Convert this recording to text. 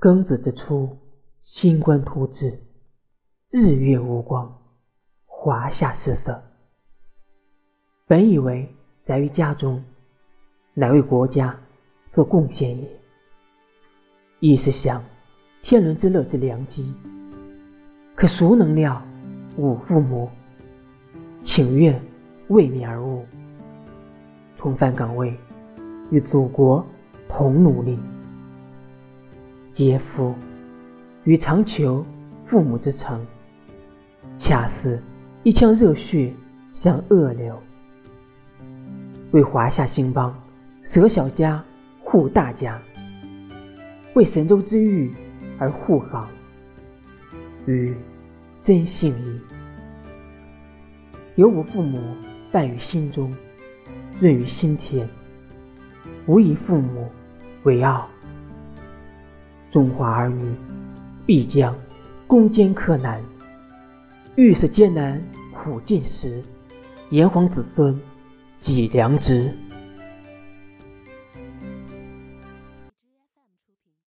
庚子之初，星官突至，日月无光，华夏失色。本以为宅于家中，乃为国家做贡献也。亦是享天伦之乐之良机，可孰能料，吾父母请愿为民而务，重返岗位，与祖国同努力。嗟夫！与长求父母之诚，恰似一腔热血向恶流。为华夏兴邦，舍小家护大家；为神州之誉而护航，余真幸矣。有我父母伴于心中，润于心田，无以父母为傲。中华儿女必将攻坚克难，遇事艰难苦尽时，炎黄子孙。计良知。